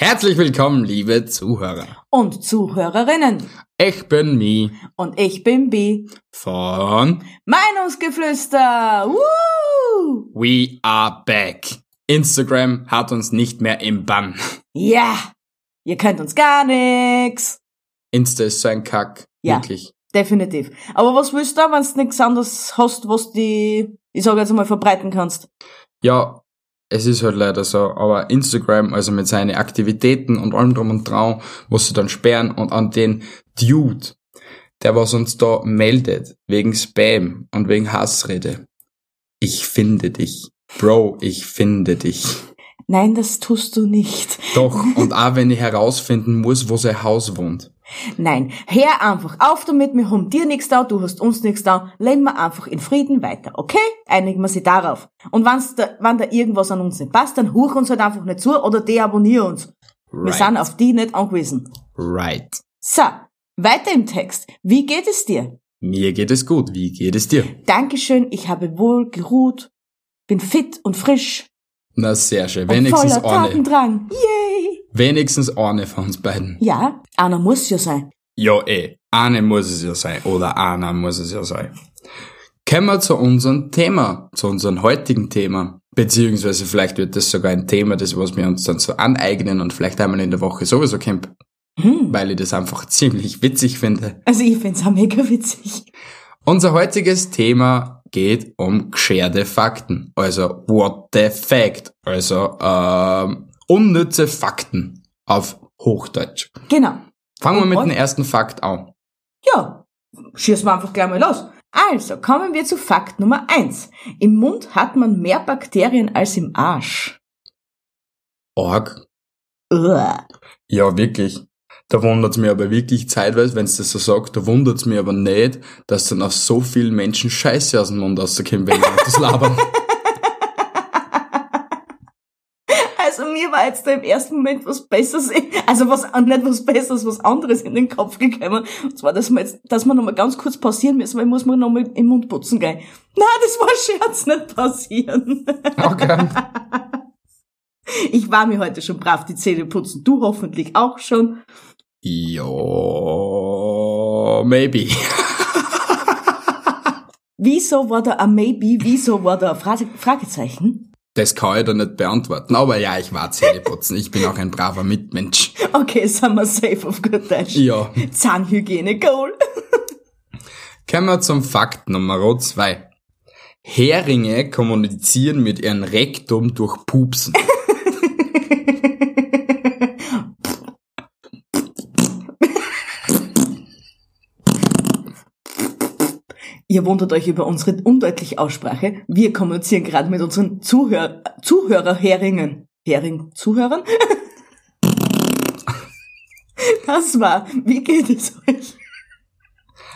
Herzlich willkommen, liebe Zuhörer. Und Zuhörerinnen. Ich bin Mi Und ich bin Bi. von Meinungsgeflüster. Woo! We Are Back. Instagram hat uns nicht mehr im Bann. Ja, ihr könnt uns gar nix. Insta ist so ein Kack. Ja. Wirklich. Definitiv. Aber was willst du, wenn du nichts anderes hast, was die, ich sage jetzt mal, verbreiten kannst? Ja, es ist halt leider so. Aber Instagram, also mit seinen Aktivitäten und allem drum und dran, was sie dann sperren und an den Dude, der was uns da meldet, wegen Spam und wegen Hassrede. Ich finde dich. Bro, ich finde dich. Nein, das tust du nicht. Doch, und auch wenn ich herausfinden muss, wo sein Haus wohnt. Nein, hör einfach auf damit, wir haben dir nichts da, du hast uns nichts da, leben wir einfach in Frieden weiter, okay? Einigen wir sie darauf. Und wenn's da, wenn da irgendwas an uns nicht passt, dann huch uns halt einfach nicht zu oder deabonnier uns. Wir Right. sind auf die nicht angewiesen. Right. So, weiter im Text. Wie geht es dir? Mir geht es gut. Wie geht es dir? Dankeschön, ich habe wohl geruht, bin fit und frisch Na, sehr schön. und Wenigstens voller eine. Tatendrang. Yay! Wenigstens eine von uns beiden. Ja, einer muss ja sein. Ja, eh. Eine muss es ja sein. Oder einer muss es ja sein. Kommen wir zu unserem Thema, zu unserem heutigen Thema. Beziehungsweise vielleicht wird das sogar ein Thema, das was wir uns dann so aneignen und vielleicht einmal in der Woche sowieso camp, Hm. weil ich das einfach ziemlich witzig finde. Also ich find's auch mega witzig. Unser heutiges Thema geht um gescherte Fakten. Also what the fact. Also ähm, unnütze Fakten auf Hochdeutsch. Genau. Fangen wir mit dem ersten Fakt an. Ja, schießen wir einfach gleich mal los. Also, kommen wir zu Fakt Nummer eins. Im Mund hat man mehr Bakterien als im Arsch. Org. Uah. Ja, wirklich. Da wundert's mir aber wirklich zeitweise, wenn's das so sagt, da wundert's mir aber nicht, dass dann auf so vielen Menschen Scheiße aus dem Mund rauskommt, wenn die das labern. Also mir war jetzt da im ersten Moment was Besseres, also was, nicht was Besseres, was anderes in den Kopf gekommen. Und zwar, dass wir jetzt, dass wir nochmal ganz kurz pausieren müssen, weil muss man nochmal im Mund putzen gehen. Na, das war Scherz, nicht pausieren. Okay. Ich war mir heute schon brav die Zähne putzen. Du hoffentlich auch schon. Ja, maybe. Wieso war da ein Maybe? Wieso war da ein Frage, Fragezeichen? Das kann ich da nicht beantworten. Aber ja, ich war Zähneputzen. Ich bin auch ein braver Mitmensch. Okay, sind wir safe auf gut Deutsch. Ja. Zahnhygiene, Goal. Kommen wir zum Fakt Nummer zwei. Heringe kommunizieren mit ihrem Rektum durch Pupsen. Ihr wundert euch über unsere undeutliche Aussprache. Wir kommunizieren gerade mit unseren Zuhör Zuhörerheringen. Hering, Zuhörern? Das war, wie geht es euch?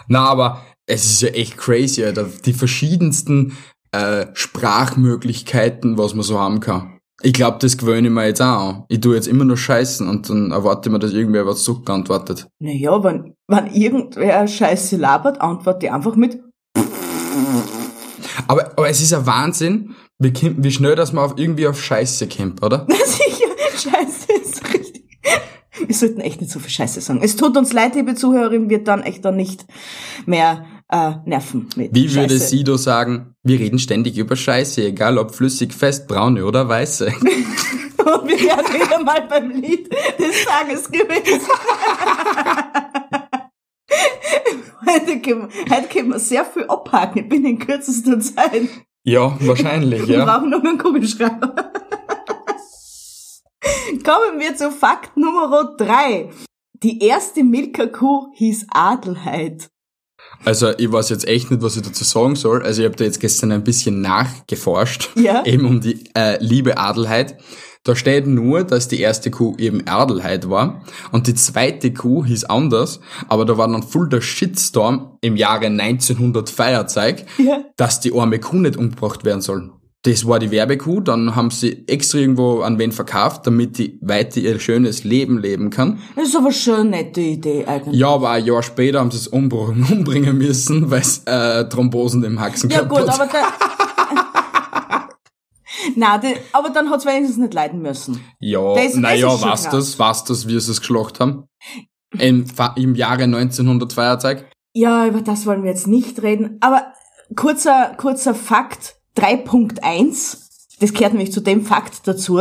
Na, aber es ist ja echt crazy, Alter. Die verschiedensten äh, Sprachmöglichkeiten, was man so haben kann. Ich glaube, das gewöhne ich mir jetzt auch an. Ich tu jetzt immer nur scheißen und dann erwarte ich mir, dass irgendwer was zurückantwortet. Naja, wenn, wenn irgendwer Scheiße labert, antworte ich einfach mit Aber, aber es ist ein Wahnsinn, wie, wie schnell, dass man auf, irgendwie auf Scheiße kommt, oder? Sicher, Scheiße ist richtig. Wir sollten echt nicht so viel Scheiße sagen. Es tut uns leid, liebe Zuhörerin, wird dann echt dann nicht mehr äh, nerven mit Wie würde Scheiße. Sido sagen, wir reden ständig über Scheiße, egal ob flüssig, fest, braune oder weiße. Und wir werden wieder mal beim Lied des Tages gewesen. heute, können, heute können wir sehr viel abhaken. Ich bin in kürzester Zeit. Ja, wahrscheinlich, Wir ja. brauchen nur einen Kugelschreiber. Kommen wir zu Fakt Nummer drei. Die erste Milka-Kuh hieß Adelheid. Also ich weiß jetzt echt nicht, was ich dazu sagen soll. Also ich habe da jetzt gestern ein bisschen nachgeforscht, Ja. eben um die äh, liebe Adelheid. Da steht nur, dass die erste Kuh eben Adelheid war und die zweite Kuh hieß anders, aber da war dann voll der Shitstorm im Jahre 1900 Feierzeug, Ja. dass die arme Kuh nicht umgebracht werden soll. Das war die Werbekuh, dann haben sie extra irgendwo an wen verkauft, damit die weiter ihr schönes Leben leben kann. Das ist aber schon eine nette Idee eigentlich. Ja, aber ein Jahr später haben sie es umbr- umbringen müssen, weil es äh, Thrombosen im Haxen Ja gehabt gut, hat. aber der, Na, aber dann hat's wenigstens nicht leiden müssen. Ja, naja, was das, was das, wie sie es geschlacht haben? Im, im Jahre 1902 Ja, über das wollen wir jetzt nicht reden. Aber kurzer, kurzer Fakt 3.1, das gehört nämlich zu dem Fakt dazu.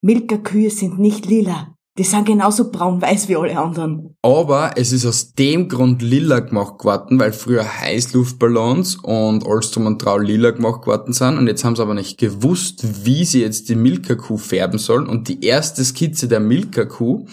Milka-Kühe sind nicht lila. Die sind genauso braun-weiß wie alle anderen. Aber es ist aus dem Grund lila gemacht geworden, weil früher Heißluftballons und alles drum und trau lila gemacht geworden sind und jetzt haben sie aber nicht gewusst, wie sie jetzt die Milka-Kuh färben sollen und die erste Skizze der Milka-Kuh,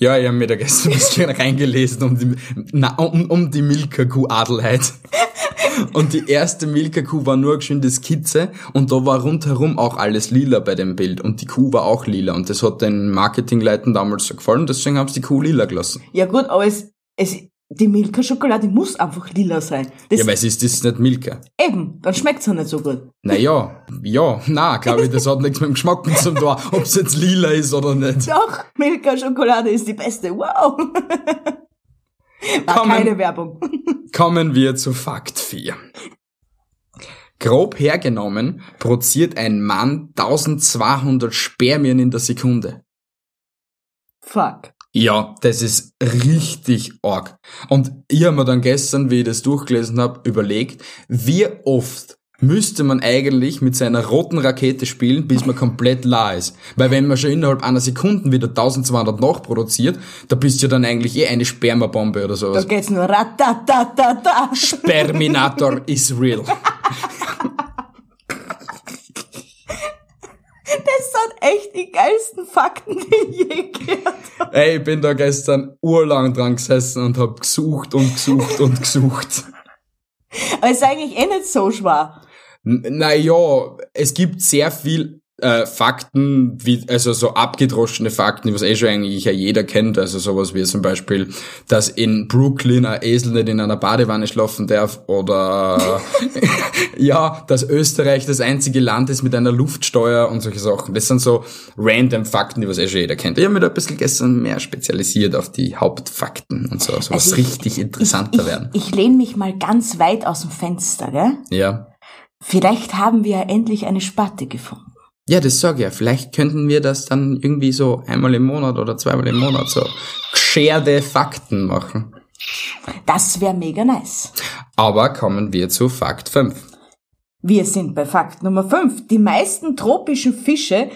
ja, ich habe mir da gestern ein bisschen reingelesen um die, na, um, um die Milka-Kuh Adelheid. Und die erste Milka-Kuh war nur eine geschwinde Skizze und da war rundherum auch alles lila bei dem Bild und die Kuh war auch lila und das hat den Marketingleuten damals so gefallen, deswegen haben sie die Kuh lila gelassen. Ja gut, aber es, es, die Milka-Schokolade muss einfach lila sein. Das, Ja, weil es ist, das ist nicht Milka. eben, dann schmeckt's ja nicht so gut. Naja, ja, na, glaube ich, das hat nichts mit dem Geschmack zu tun, ob es jetzt lila ist oder nicht. Doch, Milka-Schokolade ist die beste. Wow. War Kommen- keine Werbung. Kommen wir zu Fakt 4. Grob hergenommen produziert ein Mann 1200 Spermien in der Sekunde. Fuck. Ja, das ist richtig arg. Und ich habe mir dann gestern, wie ich das durchgelesen habe, überlegt, wie oft müsste man eigentlich mit seiner roten Rakete spielen, bis man komplett la ist. Weil wenn man schon innerhalb einer Sekunde wieder 1200 nachproduziert, da bist du ja dann eigentlich eh eine Spermabombe oder Da sowas. geht's nur ratatatata. Sperminator is real. Das sind echt die geilsten Fakten, die je gehört habe. Ey, ich bin da gestern urlang dran gesessen und hab gesucht und gesucht und gesucht. Aber ist eigentlich eh nicht so schwer. Naja, es gibt sehr viel äh, Fakten, wie, also so abgedroschene Fakten, was eh schon eigentlich ja jeder kennt, also sowas wie zum Beispiel, dass in Brooklyn ein Esel nicht in einer Badewanne schlafen darf oder ja, dass Österreich das einzige Land ist mit einer Luftsteuer und solche Sachen. Das sind so random Fakten, die was eh schon jeder kennt. Ich habe mich da ein bisschen gestern mehr spezialisiert auf die Hauptfakten und so, so was Also ich- richtig interessanter werden. Ich, ich lehne mich mal ganz weit aus dem Fenster, gell? Ja. Vielleicht haben wir ja endlich eine Spatte gefunden. Ja, das sag ich ja. Vielleicht könnten wir das dann irgendwie so einmal im Monat oder zweimal im Monat so gescherte Fakten machen. Das wäre mega nice. Aber kommen wir zu Fakt 5. Wir sind bei Fakt Nummer 5. Die meisten tropischen Fische,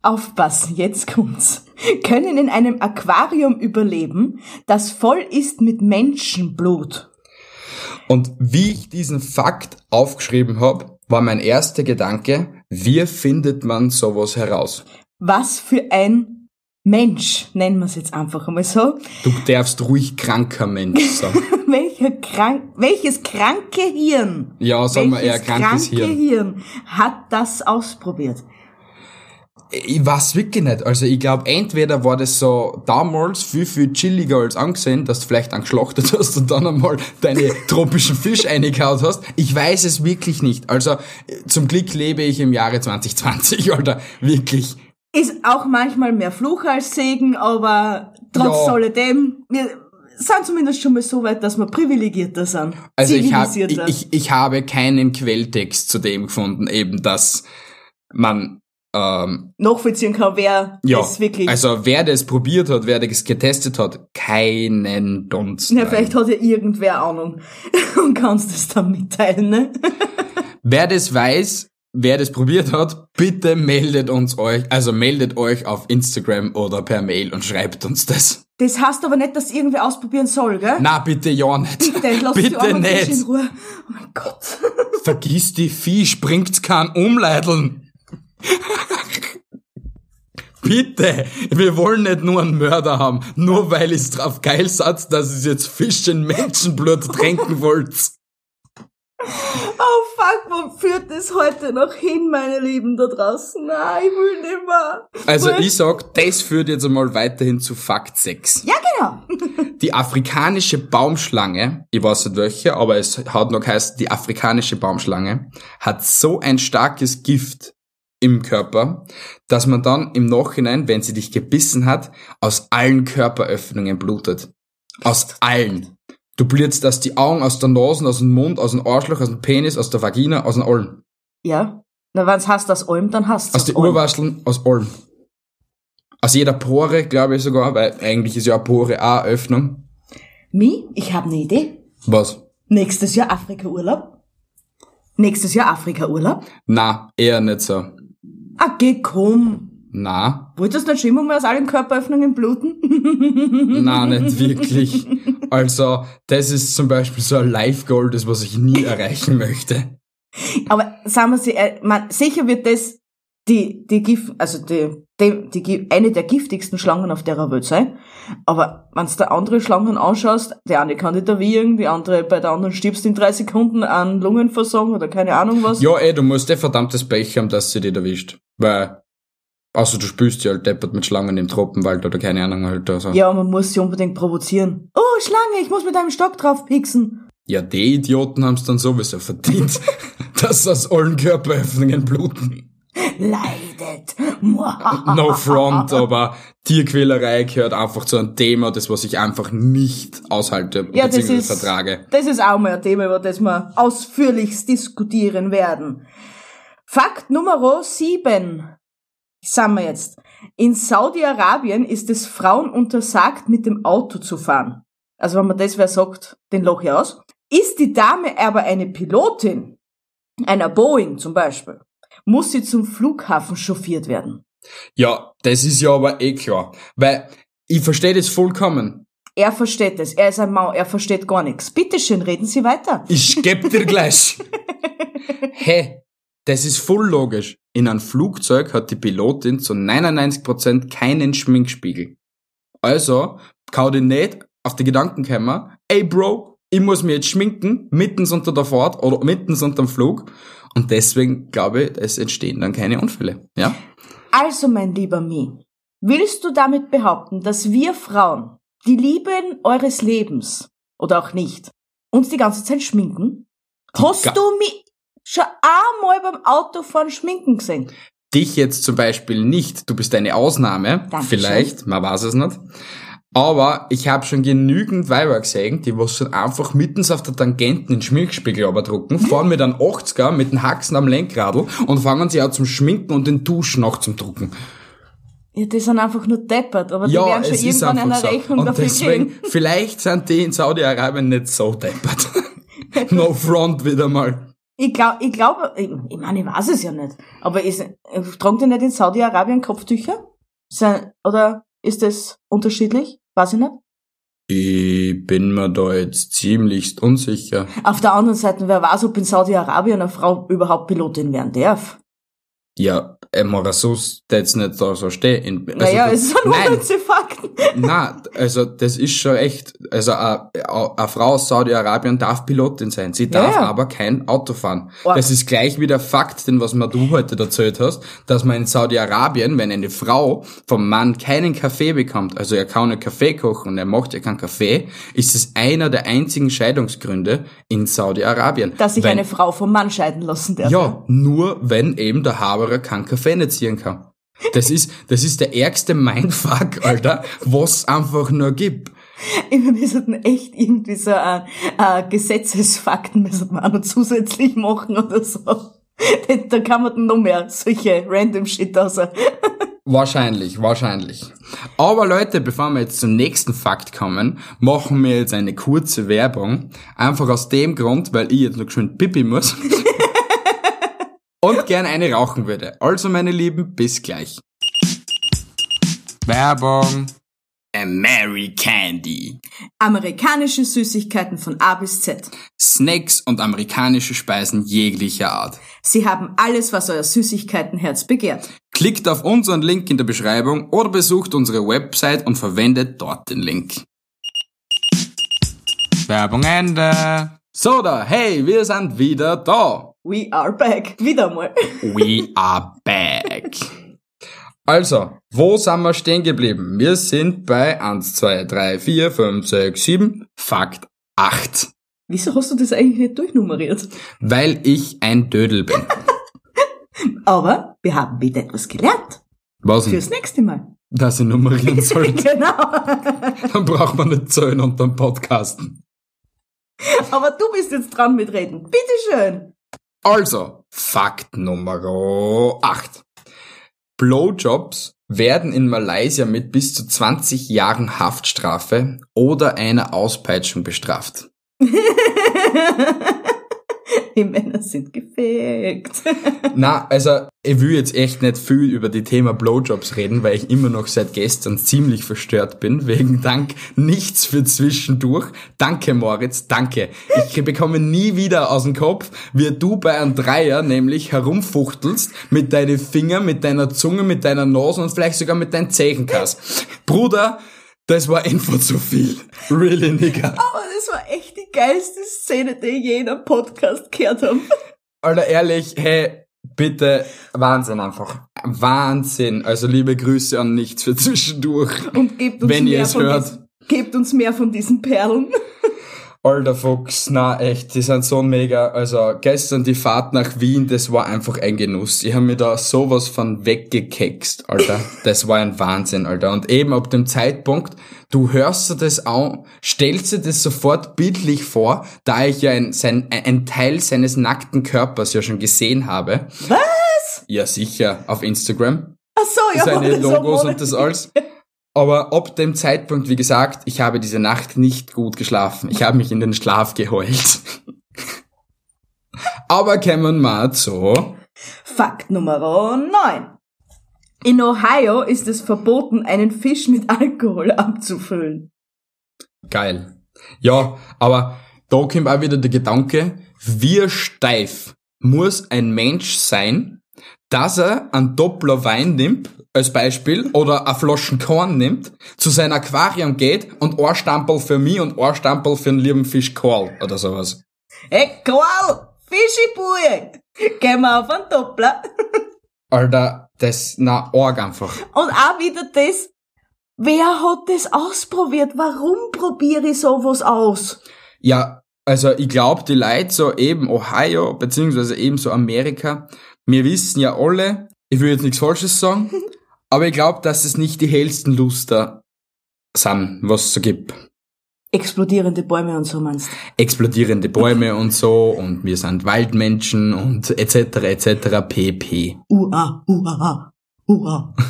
aufpassen, jetzt kommt's, können in einem Aquarium überleben, das voll ist mit Menschenblut. Und wie ich diesen Fakt aufgeschrieben habe, war mein erster Gedanke, wie findet man sowas heraus? Was für ein Mensch, nennen wir es jetzt einfach einmal so. Du darfst ruhig kranker Mensch sein. Welcher krank, welches kranke Hirn, Ja, sagen wir eher krankes kranke Hirn. Hirn hat das ausprobiert? Ich weiß wirklich nicht. Also ich glaube, entweder war das so damals viel, viel chilliger als angesehen, dass du vielleicht angeschlachtet hast und dann einmal deine tropischen Fisch eingehaut hast. Ich weiß es wirklich nicht. Also zum Glück lebe ich im Jahre 2020, Alter. Wirklich. Ist auch manchmal mehr Fluch als Segen, aber trotz Ja. alledem, wir sind zumindest schon mal so weit, dass wir privilegierter sind. Also ich, hab, ich, ich, ich habe keinen Quelltext zu dem gefunden, eben dass man ähm, nachvollziehen kann, wer ja, das wirklich... also wer das probiert hat, wer das getestet hat, keinen Dunst. ja, vielleicht hat ja irgendwer Ahnung und kannst das dann mitteilen, ne? Wer das weiß, wer das probiert hat, bitte meldet uns euch, also meldet euch auf Instagram oder per Mail und schreibt uns das. Das heißt aber nicht, dass irgendwer ausprobieren soll, gell? Na, bitte ja nicht. Bitte, lass die bitte armen Fische in nicht. Ruhe. Oh mein Gott. Vergiss die Vieh, bringt's kein Umleideln. Bitte, wir wollen nicht nur einen Mörder haben, nur weil ich's drauf geil satz, dass ihr jetzt Fisch in Menschenblut tränken wollt. Oh fuck, wo führt das heute noch hin, meine Lieben da draußen? Nein, ich will nicht mehr. Also ich sag, das führt jetzt einmal weiterhin zu Fakt 6. Ja, genau. Die afrikanische Baumschlange, ich weiß nicht welche, aber es hat noch geheißen, die afrikanische Baumschlange hat so ein starkes Gift im Körper, dass man dann im Nachhinein, wenn sie dich gebissen hat, aus allen Körperöffnungen blutet. Aus allen. Du blutst aus die Augen, aus der Nase, aus dem Mund, aus dem Arschloch, aus dem Penis, aus der Vagina, aus dem Allen. Ja. Na, wenn's hast aus Olm, dann hast Aus den Urwascheln aus Olm. Aus jeder Pore, glaube ich sogar, weil eigentlich ist ja eine Pore auch eine Öffnung. Mi, ich habe eine Idee. Was? Nächstes Jahr Afrika-Urlaub. Nächstes Jahr Afrika-Urlaub. Na, eher nicht so. Ah, geh, komm. Na, Wolltest du nicht schon immer mal aus allen Körperöffnungen bluten? na, nicht wirklich. Also, das ist zum Beispiel so ein Life-Goal, das was ich nie erreichen möchte. Aber sagen wir sie, äh, man, sicher wird das die, die Gift, also die, die, die, eine der giftigsten Schlangen auf der Welt sein. Aber wenn du da andere Schlangen anschaust, die eine kann dich erwürgen, die andere, bei der anderen stirbst in drei Sekunden an Lungenversagen oder keine Ahnung was. Ja, ey, du musst eh verdammtes Pech haben, dass sie dich erwischt. Weil, außer du spürst ja halt deppert mit Schlangen im Tropenwald oder keine Ahnung halt. Also. Ja, man muss sie unbedingt provozieren. Oh, Schlange, ich muss mit einem Stock drauf pixen. Ja, die Idioten haben's dann sowieso verdient, dass aus allen Körperöffnungen bluten. Leidet. No front, aber Tierquälerei gehört einfach zu einem Thema, das was ich einfach nicht aushalte Ja, das ist, vertrage. das ist auch mal ein Thema, über das wir ausführlich diskutieren werden. Fakt Nummer sieben. Sagen wir jetzt. In Saudi-Arabien ist es Frauen untersagt, mit dem Auto zu fahren. Also wenn man das wer sagt, den Loch hier aus. Ist die Dame aber eine Pilotin, einer Boeing zum Beispiel, muss sie zum Flughafen chauffiert werden. Ja, das ist ja aber eh klar. Weil ich verstehe das vollkommen. Er versteht es. Er ist ein Mau. Er versteht gar nichts. Bitte schön, reden Sie weiter. Ich geb dir gleich. Hä? Das ist voll logisch. In einem Flugzeug hat die Pilotin zu 99% keinen Schminkspiegel. Also kann die nicht auf die Gedanken kommen, ey Bro, ich muss mir jetzt schminken, mittens unter der Fahrt oder mittens unter dem Flug. Und deswegen glaube ich, es entstehen dann keine Unfälle. Ja? Also, mein lieber Mi, willst du damit behaupten, dass wir Frauen, die Liebe eures Lebens, oder auch nicht, uns die ganze Zeit schminken? Hast du mich schon einmal beim Autofahren schminken gesehen? Dich jetzt zum Beispiel nicht, du bist eine Ausnahme, Dankeschön. vielleicht, man weiß es nicht. Aber ich habe schon genügend Weiber gesehen, die was schon einfach mittens auf der Tangenten den Schminkspiegel überdrucken, fahren mit einem 80er mit den Haxen am Lenkradl und fangen sie auch zum Schminken und den Duschen noch zum Drucken. Ja, die sind einfach nur deppert, aber die Ja, werden schon irgendwann eine so. Rechnung Und dafür deswegen, kriegen. vielleicht sind die in Saudi-Arabien nicht so deppert. no front wieder mal. Ich glaube, ich glaube, ich, ich meine, ich weiß es ja nicht. Aber ist, tragen die nicht in Saudi-Arabien Kopftücher? Oder ist das unterschiedlich? Weiß ich nicht. Ich bin mir da jetzt ziemlichst unsicher. Auf der anderen Seite, wer weiß, ob in Saudi-Arabien eine Frau überhaupt Pilotin werden darf. Ja, äh, Morasus, der jetzt nicht da so stehen. Also, naja, das- es sind Nein, unnütze Fakten. na, also das ist schon echt, also eine Frau aus Saudi-Arabien darf Pilotin sein, sie darf ja. aber kein Auto fahren. Org. Das ist gleich wie der Fakt, den was mir du heute erzählt hast, dass man in Saudi-Arabien, wenn eine Frau vom Mann keinen Kaffee bekommt, also er kann einen Kaffee kochen und er macht ja keinen Kaffee, ist es einer der einzigen Scheidungsgründe in Saudi-Arabien. Dass sich Wenn- eine Frau vom Mann scheiden lassen darf. ja, nur wenn eben der Haberer keinen Kaffee nicht ziehen kann. Das ist, das ist der ärgste Mindfuck, Alter, was einfach nur gibt. Ich meine, wir sollten echt irgendwie so äh, äh, Gesetzesfakten müssen wir auch noch zusätzlich machen oder so. Da kann man dann noch mehr solche random Shit aus. Wahrscheinlich, wahrscheinlich. Aber Leute, bevor wir jetzt zum nächsten Fakt kommen, machen wir jetzt eine kurze Werbung. Einfach aus dem Grund, weil ich jetzt noch geschwind pipi muss. Und gern eine rauchen würde. Also, meine Lieben, bis gleich. Werbung. Mary Candy. Amerikanische Süßigkeiten von A bis Z. Snacks und amerikanische Speisen jeglicher Art. Sie haben alles, was euer Süßigkeitenherz begehrt. Klickt auf unseren Link in der Beschreibung oder besucht unsere Website und verwendet dort den Link. Werbung Ende. So da, hey, wir sind wieder da. We are back. Wieder mal. We are back. Also, wo sind wir stehen geblieben? Wir sind bei 1, 2, 3, 4, 5, 6, 7, Fakt 8. Wieso hast du das eigentlich nicht durchnummeriert? Weil ich ein Dödel bin. Aber wir haben wieder etwas gelernt. Was denn? Fürs nächste Mal. Dass ich nummerieren soll. Genau. Dann braucht man nicht zählen und dann podcasten. Aber du bist jetzt dran mit Reden. Bitteschön. Also, Fakt Nummer 8. Blowjobs werden in Malaysia mit bis zu 20 Jahren Haftstrafe oder einer Auspeitschung bestraft. Die Männer sind gefegt. Na, also ich will jetzt echt nicht viel über die Thema Blowjobs reden, weil ich immer noch seit gestern ziemlich verstört bin, wegen Dank nichts für zwischendurch. Danke Moritz, danke. Ich bekomme nie wieder aus dem Kopf, wie du bei einem Dreier nämlich herumfuchtelst mit deinen Fingern, mit deiner Zunge, mit deiner Nase und vielleicht sogar mit deinen Zehenkass. Bruder, das war einfach zu viel. Really, nigga. Aber das war echt geilste Szene, die ich je in einem Podcast gehört habe. Alter, ehrlich, hey, bitte, Wahnsinn einfach. Wahnsinn. Also liebe Grüße an nichts für zwischendurch. Und gebt uns, Wenn ihr mehr, es von hört. diesen, gebt uns mehr von diesen Perlen. Alter Fuchs, na echt, die sind so mega. Also gestern die Fahrt nach Wien, das war einfach ein Genuss. Ich habe mir da sowas von weggekext, Alter. Das war ein Wahnsinn, Alter. Und eben ab dem Zeitpunkt, du hörst dir das an, stellst dir das sofort bildlich vor, da ich ja ein, sein, ein Teil seines nackten Körpers ja schon gesehen habe. Was? Ja, sicher, auf Instagram. Ach so, ja. seine Logos und das alles. Aber ab dem Zeitpunkt, wie gesagt, ich habe diese Nacht nicht gut geschlafen. Ich habe mich in den Schlaf geheult. Aber kommen wir zu. Fakt Nummer 9. In Ohio ist es verboten, einen Fisch mit Alkohol abzufüllen. Geil. Ja, aber da kommt auch wieder der Gedanke, wie steif muss ein Mensch sein, dass er einen Doppler Wein nimmt, als Beispiel, oder eine Flaschen Korn nimmt, zu seinem Aquarium geht und ein Stampel für mich und ein Stampel für den lieben Fisch Karl oder sowas. Hey, Karl, Fischibui, gehen wir auf einen Doppler. Alter, das, na, arg einfach. Und auch wieder das, wer hat das ausprobiert? Warum probiere ich sowas aus? Ja, also ich glaube, die Leute so eben Ohio, beziehungsweise eben so Amerika, wir wissen ja alle, ich will jetzt nichts Falsches sagen, aber ich glaube, dass es nicht die hellsten Luster sind, was es so gibt. Explodierende Bäume und so meinst Explodierende Bäume und so und wir sind Waldmenschen und etc. etc. pp. Ua, ua, ua.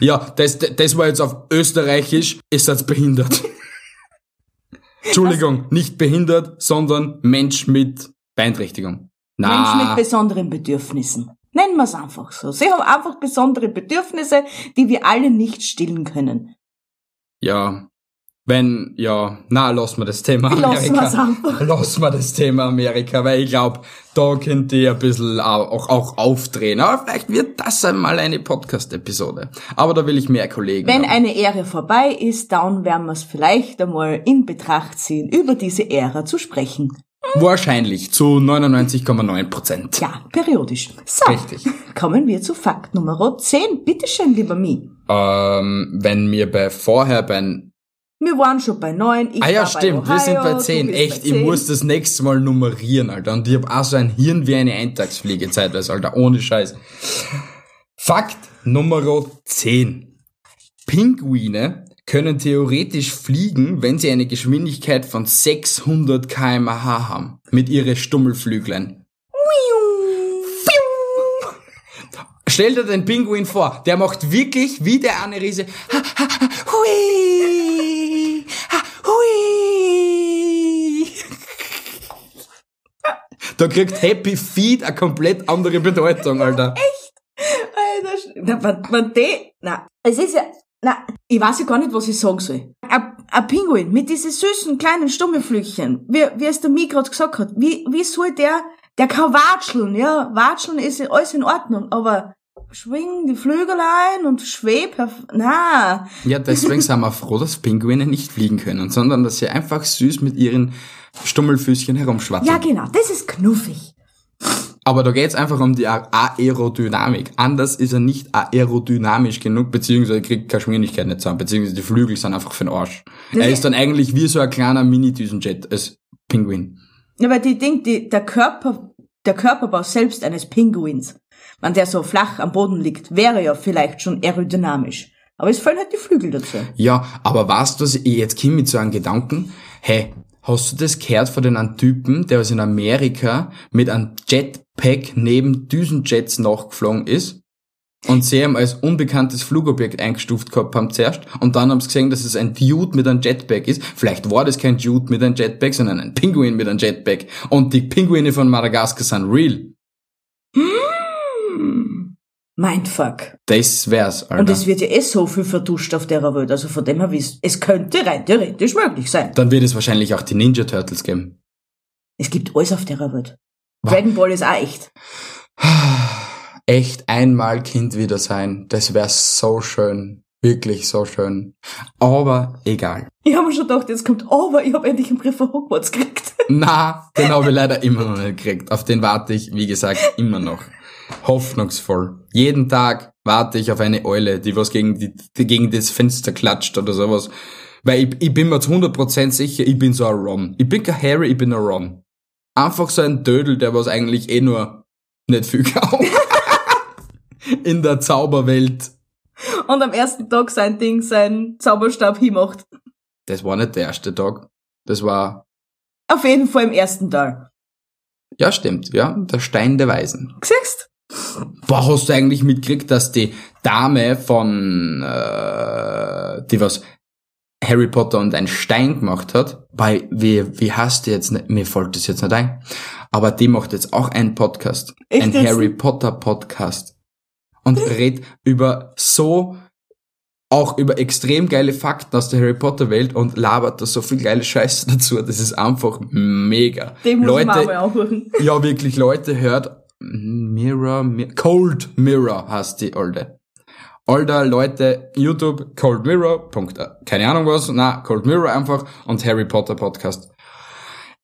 Ja, das, das war jetzt auf Österreichisch, ist das behindert. Entschuldigung, nicht behindert, sondern Mensch mit Beeinträchtigung. Na, Menschen mit besonderen Bedürfnissen. Nennen wir es einfach so. Sie haben einfach besondere Bedürfnisse, die wir alle nicht stillen können. ja, wenn, ja, na, lass mal das Thema Amerika. Lass mal das Thema Amerika, weil ich glaube, da könnt ihr ein bisschen auch, auch aufdrehen. Aber vielleicht wird das einmal eine Podcast-Episode. Aber da will ich mehr Kollegen Wenn haben. eine Ehre vorbei ist, dann werden wir es vielleicht einmal in Betracht ziehen, über diese Ära zu sprechen. Wahrscheinlich zu 99,9 Prozent. Ja, periodisch. So, Richtig. kommen wir zu Fakt Nummer 10. Bitteschön, lieber Mi. Ähm, wenn wir bei vorher bei Wir waren schon bei 9. Ich Ah ja, war stimmt, bei wir sind bei Ohio, 10. du bist Echt, bei ich 10. muss das nächste Mal nummerieren, Alter. Und ich hab auch so ein Hirn wie eine Eintagsfliege zeitweise, Alter. Ohne Scheiß. Fakt Nummer 10. Pinguine können theoretisch fliegen, wenn sie eine Geschwindigkeit von 600 kmh haben. Mit ihren Stummelflügeln. Stell dir den Pinguin vor, der macht wirklich wie der eine Riese. Hui, ha, hui. Da kriegt Happy Feet eine komplett andere Bedeutung, Alter. Alter, na, man, man de, na, es ist ja, na, ich weiß ja gar nicht, was ich sagen soll. Ein, Pinguin mit diesen süßen kleinen Stummelflüchchen, wie, wie es der Mi gerade gesagt hat, wie, wie soll der, der kann watscheln, ja, watscheln ist alles in Ordnung, aber schwing die Flügel ein und schweb, na, Ja, deswegen sind wir froh, dass Pinguine nicht fliegen können, sondern dass sie einfach süß mit ihren Stummelfüßchen herumschwatzen. ja genau, das ist knuffig. Aber da geht's einfach um die Aerodynamik. Anders ist er nicht aerodynamisch genug, beziehungsweise kriegt keine Geschwindigkeit nicht zusammen, beziehungsweise die Flügel sind einfach für den Arsch. Das er ist- dann eigentlich wie so ein kleiner Mini-Düsenjet als Pinguin. Ja, weil die Ding, die, der Körper, der Körperbau selbst eines Pinguins, wenn der so flach am Boden liegt, wäre ja vielleicht schon aerodynamisch. Aber es fallen halt die Flügel dazu. Ja, aber weißt du, ich jetzt komme mit so einem Gedanken? Hey, hast du das gehört von den Typen, der was in Amerika mit einem Jetpack neben Düsenjets nachgeflogen ist? Und sie haben als unbekanntes Flugobjekt eingestuft gehabt haben zuerst und dann haben sie gesehen, dass es ein Dude mit einem Jetpack ist. Vielleicht war das kein Dude mit einem Jetpack, sondern ein Pinguin mit einem Jetpack. Und die Pinguine von Madagaskar sind real. Mindfuck. Das wär's, Alter. Und es wird ja eh so viel verduscht auf der Welt, also von dem her wisst, es könnte rein theoretisch möglich sein. dann wird es wahrscheinlich auch die Ninja Turtles geben. Es gibt alles auf der Welt. Wa- Dragon Ball ist auch echt. Echt einmal Kind wieder sein. Das wär so schön. Wirklich so schön. Aber egal. Ich habe mir schon gedacht, jetzt kommt, aber ich habe endlich einen Brief von Hogwarts gekriegt. Na, den habe ich leider immer noch nicht gekriegt. Auf den warte ich, wie gesagt, immer noch. Hoffnungsvoll. Jeden Tag warte ich auf eine Eule, die was gegen, die, die gegen das Fenster klatscht oder sowas. Weil ich, ich bin mir zu 100% sicher, ich bin so ein Ron. Ich bin kein Harry, ich bin ein Ron. Einfach so ein Dödel, der was eigentlich eh nur nicht viel kann. In der Zauberwelt. Und am ersten Tag sein Ding, sein Zauberstab hinmacht. Das war nicht der erste Tag. Das war, Auf jeden Fall im ersten Teil. ja stimmt, ja, der Stein der Weisen. Siehst? Boah, hast du eigentlich mitgekriegt, dass die Dame von, äh, die was Harry Potter und ein Stein gemacht hat, bei, wie, wie heißt die jetzt nicht, mir fällt das jetzt nicht ein, aber die macht jetzt auch einen Podcast. Echt ein? Harry Potter Podcast. Und redet über so, auch über extrem geile Fakten aus der Harry Potter Welt und labert da so viel geile Scheiße dazu. Das ist einfach mega. Den muss ich auch Leute, mal anhören. ja, wirklich, Leute, hört Mirror, Mi Cold Mirror heißt die alte. Alter, Leute, YouTube, Cold Mirror, Punkt, äh, keine Ahnung was, na, Cold Mirror einfach und Harry Potter Podcast.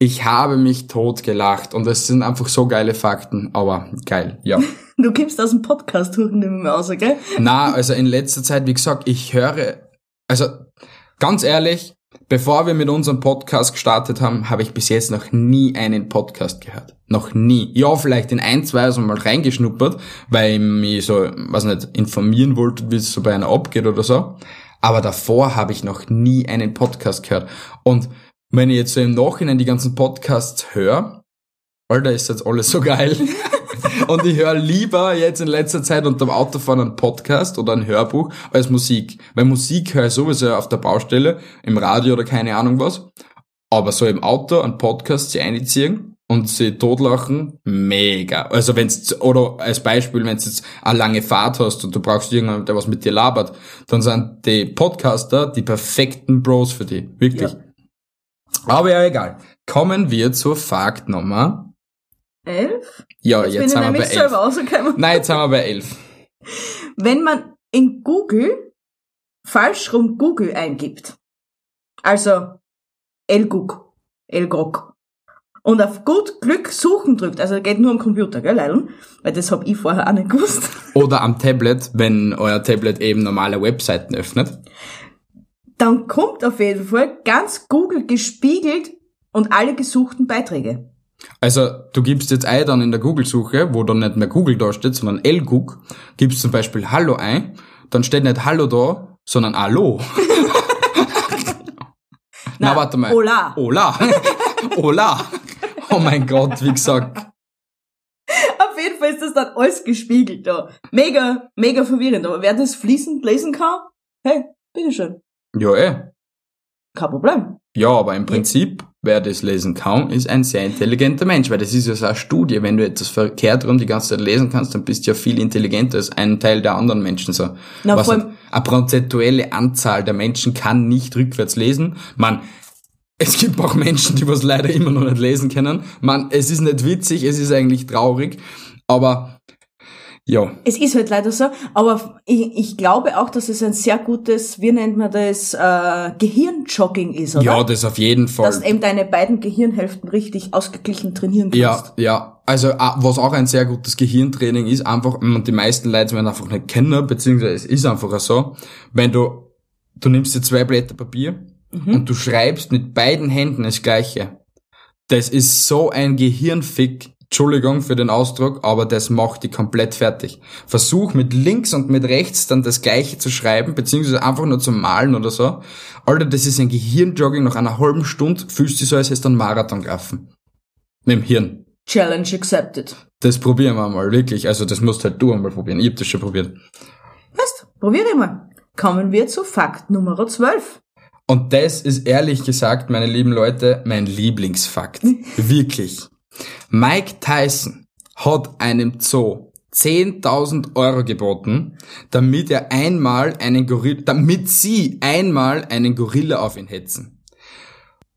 Ich habe mich tot gelacht und es sind einfach so geile Fakten, aber geil, ja. Du kommst aus dem Podcast hören, nehmen wir aus, gell? Na, also in letzter Zeit, wie gesagt, ich höre, also ganz ehrlich, bevor wir mit unserem Podcast gestartet haben, habe ich bis jetzt noch nie einen Podcast gehört. Noch nie. Ja, vielleicht in ein, zwei so mal reingeschnuppert, weil ich mich so, was nicht, informieren wollte, wie es so bei einer abgeht oder so. Aber davor habe ich noch nie einen Podcast gehört. Und wenn ich jetzt so im Nachhinein die ganzen Podcasts höre, Alter, ist jetzt alles so geil. Und ich höre lieber jetzt in letzter Zeit unter dem Autofahren einen Podcast oder ein Hörbuch als Musik. Weil Musik höre ich sowieso auf der Baustelle, im Radio oder keine Ahnung was. Aber so im Auto einen Podcast sie einziehen und sie totlachen, mega. Also wenn's, oder als Beispiel, wenn du jetzt eine lange Fahrt hast und du brauchst irgendjemanden, der was mit dir labert, dann sind die Podcaster die perfekten Bros für die. Wirklich. Ja. Aber ja, egal. Kommen wir zur Faktnummer. Elf? Ja, Jetzt, jetzt, sind wir bei nämlich elf. selber rausgekommen. Nein, jetzt sind wir bei elf. Wenn man in Google falsch rum Google eingibt, also Elgug, Elgrog, und auf gut Glück suchen drückt, also geht nur am Computer, gell, Leilon? Weil das hab ich vorher auch nicht gewusst. Oder am Tablet, wenn euer Tablet eben normale Webseiten öffnet. Dann kommt auf jeden Fall ganz Google gespiegelt und alle gesuchten Beiträge. Also du gibst jetzt ein dann in der Google-Suche, wo dann nicht mehr Google da steht, sondern Elgug, gibst zum Beispiel Hallo ein, dann steht nicht Hallo da, sondern Hallo. Na, warte mal. Hola. Hola. Hola. Oh mein Gott, wie gesagt. Auf jeden Fall ist das dann alles gespiegelt da. Mega, mega verwirrend. Aber wer das fließend lesen kann, hey, bitteschön. Ja, eh. Kein Problem. Ja, aber im Prinzip, wer das lesen kann, ist ein sehr intelligenter Mensch, weil das ist ja so eine Studie. Wenn du etwas verkehrt rum die ganze Zeit lesen kannst, dann bist du ja viel intelligenter als ein Teil der anderen Menschen. So, Na, was allem- eine prozentuelle Anzahl der Menschen kann nicht rückwärts lesen. Man, es gibt auch Menschen, die was leider immer noch nicht lesen können. Man, es ist nicht witzig, es ist eigentlich traurig, aber ja, Es ist halt leider so, aber ich, ich glaube auch, dass es ein sehr gutes, wie nennt man das, äh, Gehirnjogging ist, oder? ja, das auf jeden Fall. Dass eben deine beiden Gehirnhälften richtig ausgeglichen trainieren kannst. Ja, ja. Also was auch ein sehr gutes Gehirntraining ist, einfach, und die meisten Leute werden einfach nicht kennen, beziehungsweise es ist einfach so, wenn du, du nimmst dir zwei Blätter Papier und du schreibst mit beiden Händen das Gleiche. Das ist so ein Gehirnfick, Entschuldigung für den Ausdruck, aber das macht die komplett fertig. Versuch mit links und mit rechts dann das gleiche zu schreiben, beziehungsweise einfach nur zu malen oder so. Alter, das ist ein Gehirnjogging nach einer halben Stunde, fühlst du so, als hättest du einen Marathon gelaufen. Mit dem Hirn. Challenge accepted. Das probieren wir mal, wirklich. Also das musst halt du einmal probieren. Ich hab das schon probiert. Weißt, probier mal. Kommen wir zu Fakt Nummer 12. Und das ist ehrlich gesagt, meine lieben Leute, mein Lieblingsfakt. Wirklich. Mike Tyson hat einem Zoo 10.000 Euro geboten, damit er einmal einen Gorilla, damit sie einmal einen Gorilla auf ihn hetzen.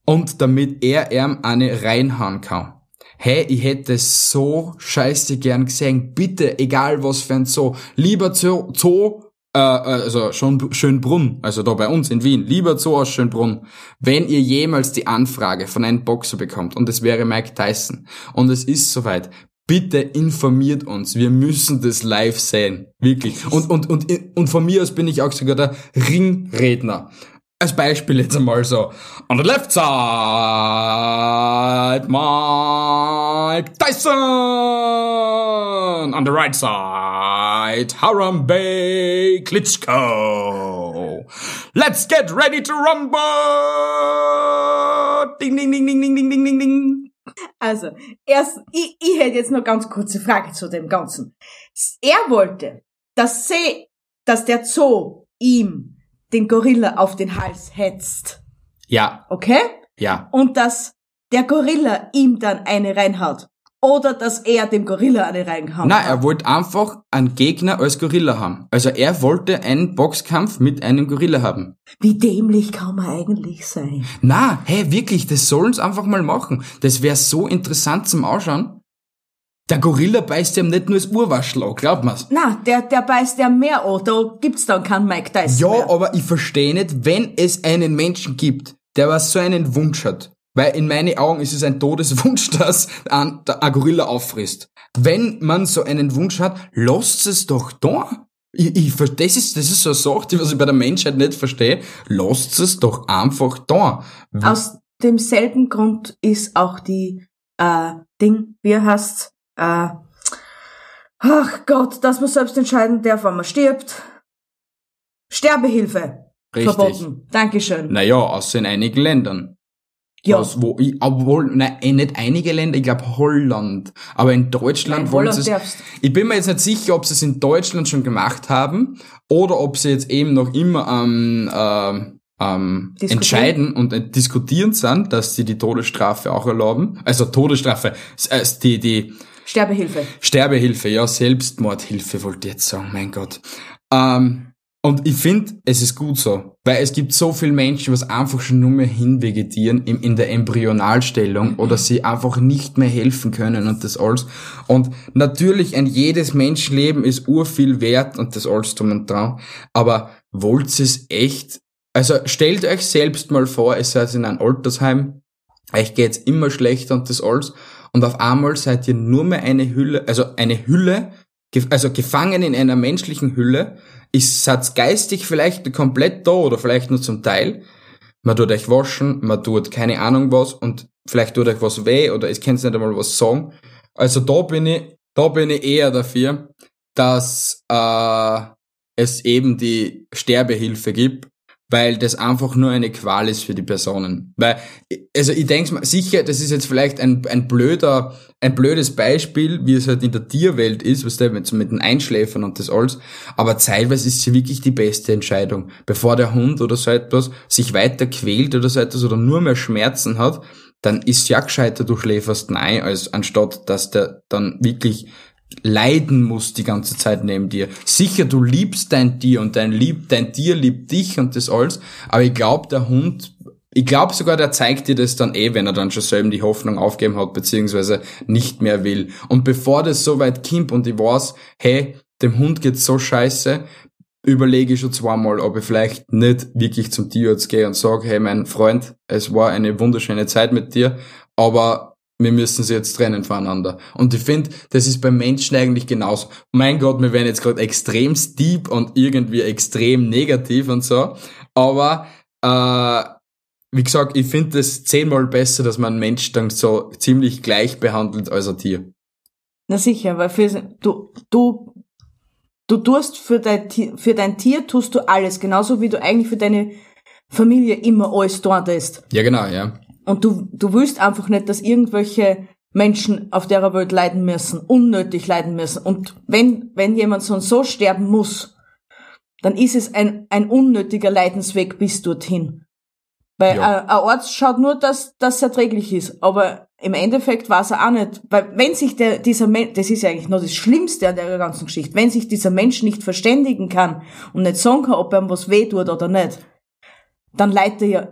Und damit er ihm eine reinhauen kann. Hey, ich hätte so scheiße gern gesehen. Bitte, egal was für ein Zoo. Lieber Zoo, Zoo äh, also schon Schönbrunn, also da bei uns in Wien, lieber Zoo aus Schönbrunn, wenn ihr jemals die Anfrage von einem Boxer bekommt, und es wäre Mike Tyson, und es ist soweit, bitte informiert uns, wir müssen das live sehen, wirklich. Und, und, und, und von mir aus bin ich auch sogar der Ringredner. Als Beispiel jetzt einmal so. On the left side, Mike Tyson. On the right side, Harambe Klitschko. Let's get ready to rumble. Ding, ding, ding, ding, ding, ding, ding, ding, ding. Also, erst, ich, ich hätte jetzt noch ganz kurze Frage zu dem Ganzen. Er wollte, dass sie, dass der Zoo ihm den Gorilla auf den Hals hetzt. Ja, Okay? ja. Und dass der Gorilla ihm dann eine reinhaut. Oder dass er dem Gorilla eine reinhaut. Nein, er wollte einfach einen Gegner als Gorilla haben. Also er wollte einen Boxkampf mit einem Gorilla haben. Wie dämlich kann man eigentlich sein? Na, hey, wirklich, das sollen's einfach mal machen. Das wäre so interessant zum Ausschauen. Der Gorilla beißt ihm nicht nur das Urwaschel an, glaubt mir's. Na, der, der beißt ja mehr an. Da gibt's dann keinen Mike Tyson Ja, mehr. aber ich verstehe nicht, wenn es einen Menschen gibt, der was so einen Wunsch hat. Weil in meinen Augen ist es ein Todeswunsch, dass ein, ein Gorilla auffrisst. Wenn man so einen Wunsch hat, lasst es doch da. Ich, ich, das ist, das ist so eine Sache, was ich bei der Menschheit nicht verstehe. Lasst es doch einfach da. Aus demselben Grund ist auch die, äh, Ding, wie heißt's, äh, ach Gott, dass man selbst entscheiden darf, wann man stirbt. Sterbehilfe. Richtig. Verboten. Dankeschön. Naja, außer in einigen Ländern. Ja. Was, wo ich, obwohl, nein, eh nicht einige Länder, ich glaube Holland. Aber in Deutschland Nein, wollen Holland sie es. darfst. Ich bin mir jetzt nicht sicher, ob sie es in Deutschland schon gemacht haben oder ob sie jetzt eben noch immer am ähm, ähm, entscheiden und äh, diskutieren sind, dass sie die Todesstrafe auch erlauben. Also Todesstrafe, äh, die, die Sterbehilfe. Sterbehilfe, ja, Selbstmordhilfe wollte ich jetzt sagen, mein Gott. Ähm, und ich finde, es ist gut so, weil es gibt so viele Menschen, was einfach schon nur mehr hinvegetieren in, in der Embryonalstellung oder sie einfach nicht mehr helfen können und das alles. Und natürlich, ein jedes Menschenleben ist urviel wert und das alles drum und dran. Aber wollt ihr es echt? Also stellt euch selbst mal vor, ihr seid in einem Altersheim, euch geht's immer schlechter und das alles. Und auf einmal seid ihr nur mehr eine Hülle, also eine Hülle, also gefangen in einer menschlichen Hülle, ist seid geistig vielleicht komplett da oder vielleicht nur zum Teil. Man tut euch waschen, man tut keine Ahnung was und vielleicht tut euch was weh oder es könnt nicht einmal was sagen. Also da bin ich, da bin ich eher dafür, dass äh, es eben die Sterbehilfe gibt, weil das einfach nur eine Qual ist für die Personen. Weil, also ich denke mal, sicher, das ist jetzt vielleicht ein, ein blöder, ein blödes Beispiel, wie es halt in der Tierwelt ist, was der mit, mit den Einschläfern und das alles, aber zeitweise ist sie wirklich die beste Entscheidung. Bevor der Hund oder so etwas sich weiter quält oder so etwas oder nur mehr Schmerzen hat, dann ist ja gescheiter, du schläferst ein, als anstatt, dass der dann wirklich leiden muss die ganze Zeit neben dir. Sicher, du liebst dein Tier und dein, Lieb, dein Tier liebt dich und das alles, aber ich glaube, der Hund, ich glaube sogar, der zeigt dir das dann eh, wenn er dann schon selber die Hoffnung aufgeben hat, beziehungsweise nicht mehr will. Und bevor das so weit kommt und ich weiß, hey, dem Hund geht's so scheiße, überlege ich schon zweimal, ob ich vielleicht nicht wirklich zum Tierarzt gehe und sage, hey, mein Freund, es war eine wunderschöne Zeit mit dir, aber wir müssen sie jetzt trennen voneinander. Und ich finde, das ist beim Menschen eigentlich genauso. Mein Gott, wir werden jetzt gerade extrem deep und irgendwie extrem negativ und so. Aber äh, wie gesagt, ich finde es zehnmal besser, dass man einen Mensch dann so ziemlich gleich behandelt als ein Tier. Na sicher, weil für, du, du, du tust für dein, für dein Tier tust du alles, genauso wie du eigentlich für deine Familie immer alles dort ist. Ja, genau, ja. Und du, du willst einfach nicht, dass irgendwelche Menschen auf der Welt leiden müssen, unnötig leiden müssen. Und wenn, wenn jemand so und so sterben muss, dann ist es ein, ein unnötiger Leidensweg bis dorthin. Weil Ja. ein, ein Arzt schaut nur, dass das erträglich ist. Aber im Endeffekt weiß er auch nicht, weil wenn sich der, dieser Mensch, das ist ja eigentlich nur das Schlimmste an der ganzen Geschichte, wenn sich dieser Mensch nicht verständigen kann und nicht sagen kann, ob ihm was weh tut oder nicht, dann leidet er ja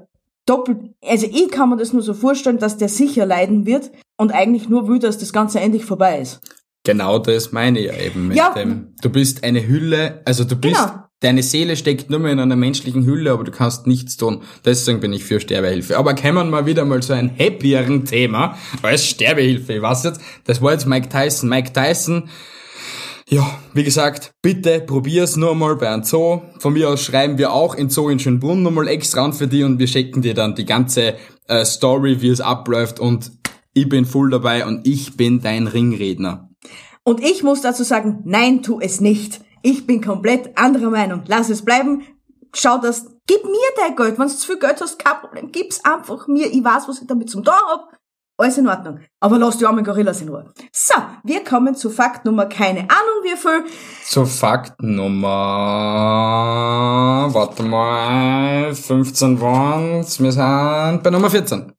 doppelt, also ich kann mir das nur so vorstellen, dass der sicher leiden wird und eigentlich nur will, dass das Ganze endlich vorbei ist. Genau das meine ich ja eben mit Ja. dem. Du bist eine Hülle, also du bist, Genau. deine Seele steckt nur mehr in einer menschlichen Hülle, aber du kannst nichts tun. Deswegen bin ich für Sterbehilfe. Aber kämen wir wieder mal zu einem happieren Thema als Sterbehilfe. Weiß jetzt, das war jetzt Mike Tyson. Mike Tyson, ja, wie gesagt, bitte probier's nur mal bei einem Zoo. Von mir aus schreiben wir auch in Zoo in Schönbrunn nochmal extra an für die und wir schicken dir dann die ganze äh, Story, wie es abläuft und ich bin voll dabei und ich bin dein Ringredner. Und ich muss dazu sagen, nein, tu es nicht. Ich bin komplett anderer Meinung. Lass es bleiben. Schau das, gib mir dein Geld. Wenn du zu viel Geld hast, kein Problem. Gib's einfach mir. Ich weiß, was ich damit zum Tun hab. Alles in Ordnung. Aber lass die armen Gorillas in Ruhe. So, wir kommen zu Fakt Nummer keine Ahnung wie viel. Zur Faktnummer, warte mal, 15 waren's, wir sind bei Nummer 14.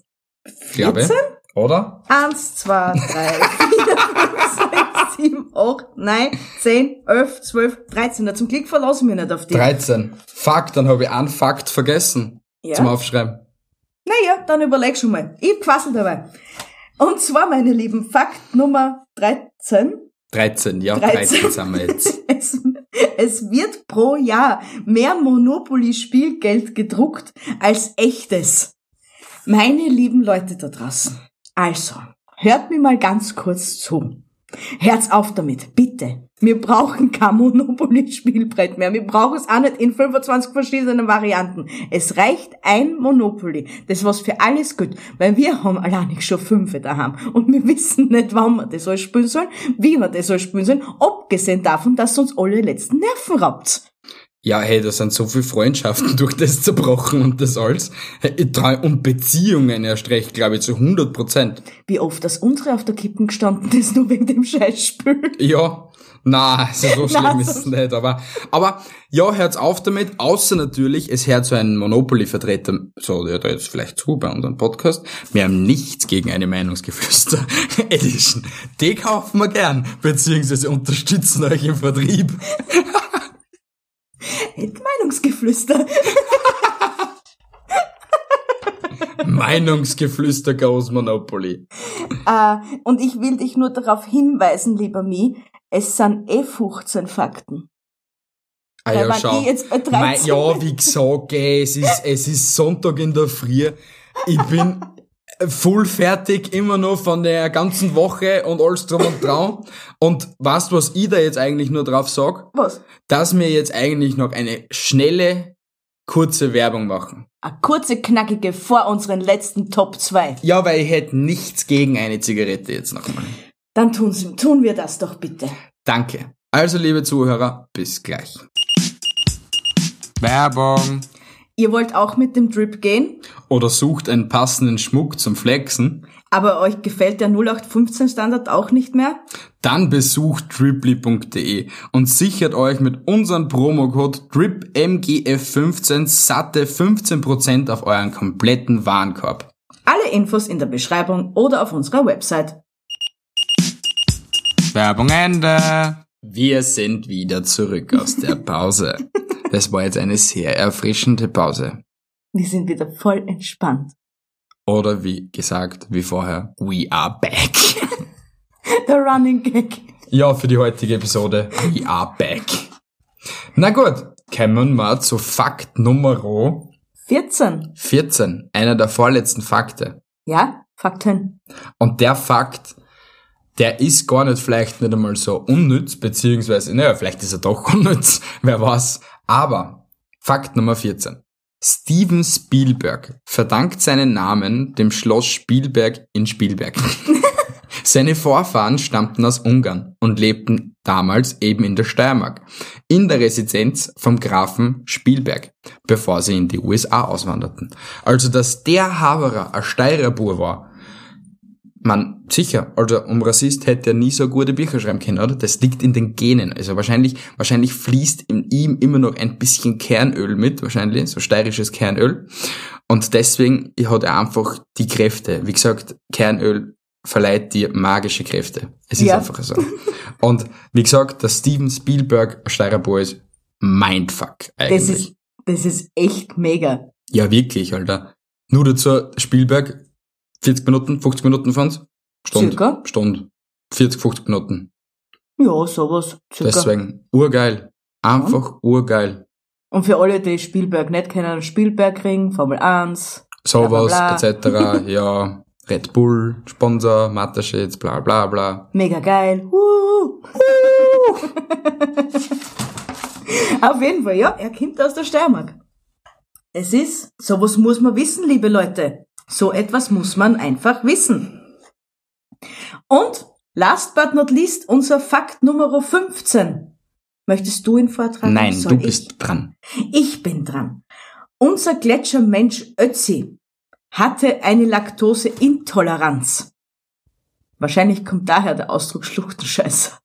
Glaube ich. 14? Oder? Eins, zwei, drei, vier, fünf, sechs, sieben, acht, neun, zehn, elf, zwölf, dreizehn. Na, zum Glück verlasse ich mich nicht auf die. 13. Fakt, dann habe ich einen Fakt vergessen Ja. zum Aufschreiben. Naja, dann überleg schon mal. Ich quassel dabei. Und zwar, meine Lieben, Fakt Nummer 13. 13, ja, 13. 13 sind wir jetzt. Es, es wird pro Jahr mehr Monopoly-Spielgeld gedruckt als echtes. Meine lieben Leute da draußen. Also, hört mir mal ganz kurz zu. Hört's auf damit, bitte. Wir brauchen kein Monopoly-Spielbrett mehr. Wir brauchen es auch nicht in 25 verschiedenen Varianten. Es reicht ein Monopoly. Das was für alles gut. Weil wir haben allein schon fünf daheim. Und wir wissen nicht, wann wir das alles spielen sollen, wie wir das alles spielen sollen, abgesehen davon, dass uns alle letzten Nerven raubt. Ja, hey, da sind so viele Freundschaften durch das zerbrochen und das alles. Und Beziehungen erst recht, glaube ich, zu 100 Prozent. Wie oft das unsere auf der Kippen gestanden ist, nur wegen dem Scheißspiel. Ja, na, also so schlimm Na, ist es nicht, aber, aber, ja, hört's auf damit, außer natürlich, es hört so ein Monopoly-Vertreter, so, der da jetzt vielleicht zu bei unserem Podcast, wir haben nichts gegen eine Meinungsgeflüster Edition. Die kaufen wir gern, beziehungsweise unterstützen euch im Vertrieb. Meinungsgeflüster. Meinungsgeflüster goes Monopoly. Äh, und ich will dich nur darauf hinweisen, lieber Mi, es sind eh 15 Fakten. Ah ja, schau. ich jetzt bei 13 Mei, ja, wie gesagt, ey, es ist, es ist Sonntag in der Früh. Ich bin voll fertig immer noch von der ganzen Woche und alles drum und dran. Und weißt du, was ich da jetzt eigentlich nur drauf sag? Was? Dass wir jetzt eigentlich noch eine schnelle, kurze Werbung machen. Eine kurze, knackige vor unseren letzten Top 2. Ja, weil ich hätte nichts gegen eine Zigarette jetzt nochmal. Dann tun, sie- tun wir das doch bitte. Danke. Also, liebe Zuhörer, bis gleich. Werbung. Ihr wollt auch mit dem Drip gehen, Oder sucht einen passenden Schmuck zum Flexen. aber euch gefällt der 0815 Standard auch nicht mehr? Dann besucht driply.de und sichert euch mit unserem Promocode DRIPMGF15 satte 15% auf euren kompletten Warenkorb. Alle Infos in der Beschreibung oder auf unserer Website. Werbung Ende. Wir sind wieder zurück aus der Pause. Das war jetzt eine sehr erfrischende Pause. Wir sind wieder voll entspannt. Oder wie gesagt, wie vorher, we are back. Der Running Gag. Ja, für die heutige Episode, we are back. Na gut, kommen wir zu Fakt Nummer 14. 14, einer der vorletzten Fakte. Ja, Fakten. Und der Fakt, der ist gar nicht vielleicht nicht einmal so unnütz, beziehungsweise, naja, vielleicht ist er doch unnütz, wer weiß. Aber, Fakt Nummer 14. Steven Spielberg verdankt seinen Namen dem Schloss Spielberg in Spielberg. Seine Vorfahren stammten aus Ungarn und lebten damals eben in der Steiermark, in der Residenz vom Grafen Spielberg, bevor sie in die USA auswanderten. Also, dass der Haberer ein Steirer Bur war, man, sicher, also um Rassist hätte er nie so gute Bücher schreiben können, oder? Das liegt in den Genen. Also wahrscheinlich, wahrscheinlich fließt in ihm immer noch ein bisschen Kernöl mit, wahrscheinlich, so steirisches Kernöl. Und deswegen hat er einfach die Kräfte. Wie gesagt, Kernöl verleiht dir magische Kräfte. Es ist Ja. einfach so. Und wie gesagt, dass Steven Spielberg ein Steirer ist, Mindfuck eigentlich. Das ist, das ist echt mega. Ja, wirklich, Alter. Nur dazu, Spielberg, 40 Minuten, 50 Minuten fahren Stunde. Circa? Stunde. 40, 50 Minuten. Ja, sowas. Circa. Deswegen, urgeil. Einfach urgeil. Und für alle, die Spielberg nicht kennen, Spielbergring, Formel 1. Sowas, etc. ja, Red Bull, Sponsor, Mattershits, bla bla bla. Mega geil. Uh. Auf jeden Fall, ja, er kommt aus der Steiermark. Es ist, sowas muss man wissen, liebe Leute. So etwas muss man einfach wissen. Und, last but not least, unser Fakt Nummer 15. Möchtest du ihn vortragen? Nein, du ich? bist dran. Ich bin dran. Unser Gletschermensch Ötzi hatte eine Laktoseintoleranz. Wahrscheinlich kommt daher der Ausdruck Schluchtenscheißer.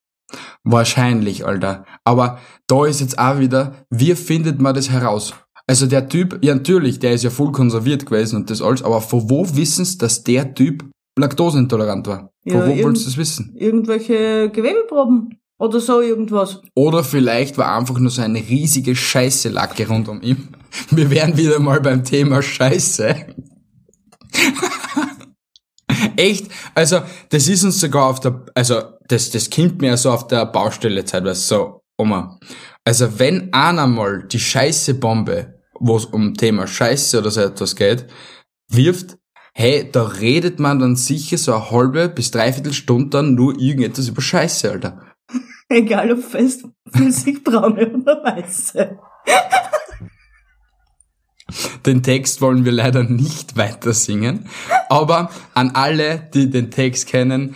Wahrscheinlich, Alter. Aber da ist jetzt auch wieder, wie findet man das heraus? Also der Typ, ja natürlich, der ist ja voll konserviert gewesen und das alles, aber von wo wissen's, dass der Typ laktoseintolerant war? Von Ja, wo wolltest du das wissen? Irgendwelche Gewebeproben oder so irgendwas. Oder vielleicht war einfach nur so eine riesige Scheiße-Lacke rund um ihn. Wir wären wieder mal beim Thema Scheiße. Echt? Also, das ist uns sogar auf der, also, das, das kommt mir so auf der Baustelle zeitweise so, Oma. Also, wenn einer mal die Scheiße-Bombe, wo es um Thema Scheiße oder so etwas geht, wirft, hey, da redet man dann sicher so eine halbe bis dreiviertel Stunde dann nur irgendetwas über Scheiße, Alter. Egal ob fest, flüssig, braune oder weiße. Den Text wollen wir leider nicht weiter singen, aber an alle, die den Text kennen,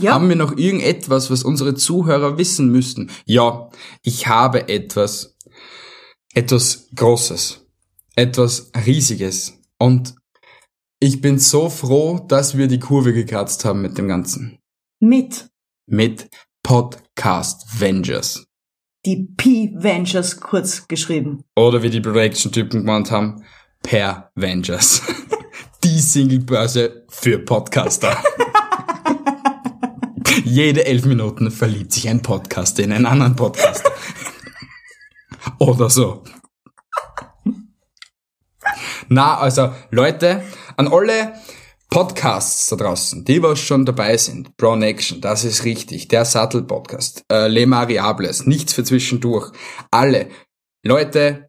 Ja, Haben wir noch irgendetwas, was unsere Zuhörer wissen müssten? Ja, ich habe etwas, etwas Großes, etwas Riesiges. Und ich bin so froh, dass wir die Kurve gekratzt haben mit dem Ganzen. mit Mit Podcast Vengers. die P-Ventures kurz geschrieben. Oder wie die Production-Typen gemeint haben, Per Vengers. die Singlebörse für Podcaster. Jede elf Minuten verliebt sich ein Podcaster in einen anderen Podcaster. Oder so. Na, also Leute, an alle Podcasts da draußen, die was schon dabei sind, Brown Action, das ist richtig, der Sattel-Podcast, äh, Le Mariables, nichts für zwischendurch, alle. Leute,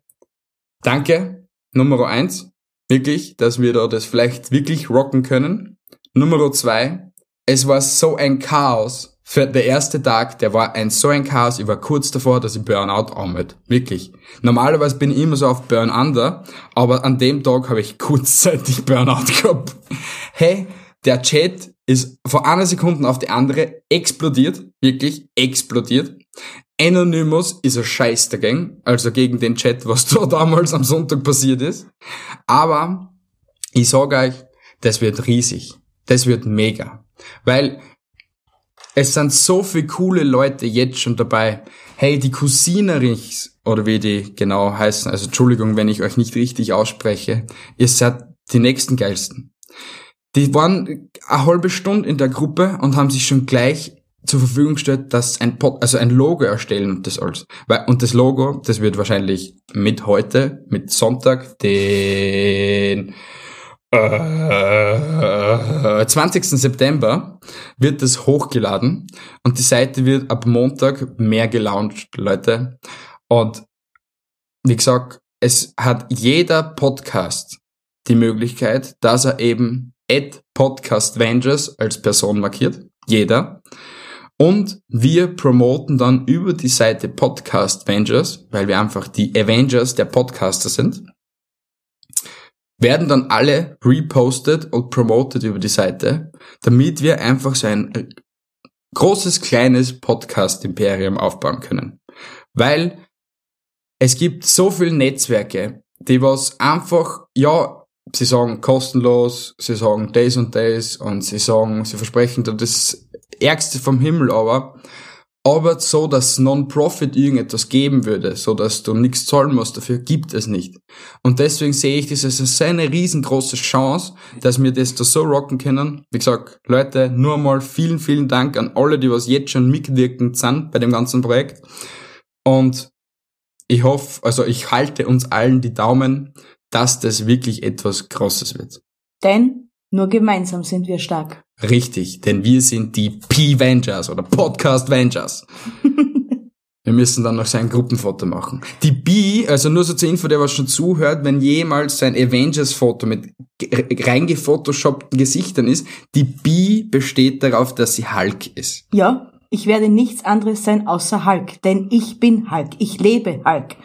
danke, Nummer eins, wirklich, dass wir da das vielleicht wirklich rocken können. Nummer zwei, es war so ein Chaos. Für der erste Tag, der war ein so ein Chaos, ich war kurz davor, dass ich Burnout anmelde. Wirklich. Normalerweise bin ich immer so auf Burn Under, aber an dem Tag habe ich kurzzeitig Burnout gehabt. Hey, der Chat ist von einer Sekunde auf die andere explodiert. Wirklich explodiert. Anonymous ist ein Scheiß dagegen, also gegen den Chat, was da damals am Sonntag passiert ist. Aber ich sage euch, das wird riesig. Das wird mega. Weil es sind so viele coole Leute jetzt schon dabei. Hey, die Cousinerichs, oder wie die genau heißen, also Entschuldigung, wenn ich euch nicht richtig ausspreche, ihr seid die nächsten geilsten. Die waren eine halbe Stunde in der Gruppe und haben sich schon gleich zur Verfügung gestellt, dass ein Pod, also ein Logo erstellen und das alles. Und das Logo, das wird wahrscheinlich mit heute, mit Sonntag, den äh, 20. September wird es hochgeladen und die Seite wird ab Montag mehr gelauncht, Leute. Und wie gesagt, es hat jeder Podcast die Möglichkeit, dass er eben at Podcast Vengers als Person markiert. Jeder. Und wir promoten dann über die Seite Podcast Vengers, weil wir einfach die Avengers der Podcaster sind werden dann alle repostet und promoted über die Seite, damit wir einfach so ein großes, kleines Podcast-Imperium aufbauen können. Weil es gibt so viele Netzwerke, die was einfach, ja, sie sagen kostenlos, sie sagen Days und Days und sie sagen, sie versprechen das Ärgste vom Himmel, aber aber so, dass Non-Profit irgendetwas geben würde, so dass du nichts zahlen musst, dafür gibt es nicht. Und deswegen sehe ich das als eine riesengroße Chance, dass wir das da so rocken können. Wie gesagt, Leute, nur mal vielen, vielen Dank an alle, die was jetzt schon mitwirkend sind bei dem ganzen Projekt. Und ich hoffe, also ich halte uns allen die Daumen, dass das wirklich etwas Großes wird. Denn nur gemeinsam sind wir stark. Richtig, denn wir sind die P-Vengers oder Podcast-Vengers. wir müssen dann noch sein Gruppenfoto machen. Die B, also nur so zur Info, der was schon zuhört, wenn jemals sein Avengers-Foto mit reingefotoshoppten Gesichtern ist, die B besteht darauf, dass sie Hulk ist. Ja, ich werde nichts anderes sein außer Hulk, denn ich bin Hulk, ich lebe Hulk.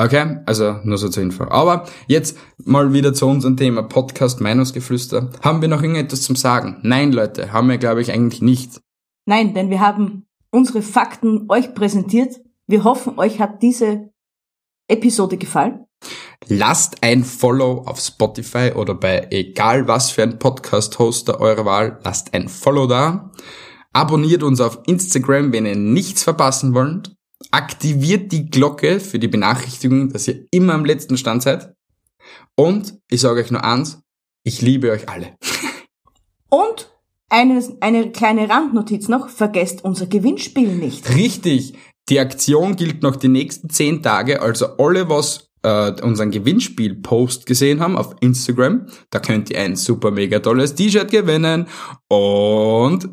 Okay, also nur so zur Info. Aber jetzt mal wieder zu unserem Thema Podcast Meinungsgeflüster. Haben wir noch irgendetwas zum Sagen? Nein, Leute, haben wir, glaube ich, eigentlich nicht. Nein, denn wir haben unsere Fakten euch präsentiert. Wir hoffen, euch hat diese Episode gefallen. Lasst ein Follow auf Spotify oder bei egal was für ein Podcast-Hoster eurer Wahl. Lasst ein Follow da. Abonniert uns auf Instagram, wenn ihr nichts verpassen wollt aktiviert die Glocke für die Benachrichtigung, dass ihr immer am letzten Stand seid. Und ich sage euch nur eins, ich liebe euch alle. Und eine, eine kleine Randnotiz noch, vergesst unser Gewinnspiel nicht. Richtig, die Aktion gilt noch die nächsten zehn Tage, also alle, was äh, unseren Gewinnspiel-Post gesehen haben auf Instagram, da könnt ihr ein super mega tolles T-Shirt gewinnen und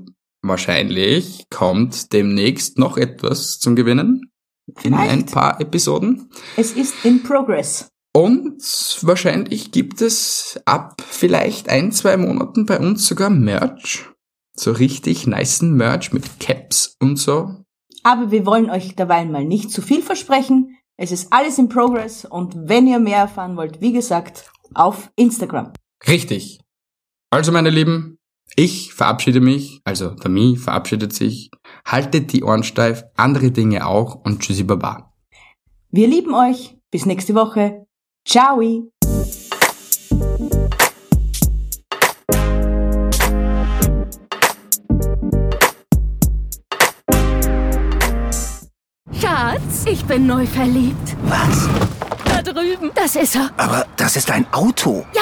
wahrscheinlich kommt demnächst noch etwas zum Gewinnen. In Vielleicht. ein paar Episoden. Es ist in progress. Und wahrscheinlich gibt es ab vielleicht ein, zwei Monaten bei uns sogar Merch. So richtig niceen Merch mit Caps und so. Aber wir wollen euch dabei mal nicht zu viel versprechen. Es ist alles in progress und wenn ihr mehr erfahren wollt, wie gesagt, auf Instagram. Richtig. Also meine Lieben, ich verabschiede mich, also der Mi verabschiedet sich. Haltet die Ohren steif, andere Dinge auch und tschüssi baba. Wir lieben euch. Bis nächste Woche. Ciao. Schatz, ich bin neu verliebt. Was? Da drüben. Das ist er. Aber das ist ein Auto. Ja,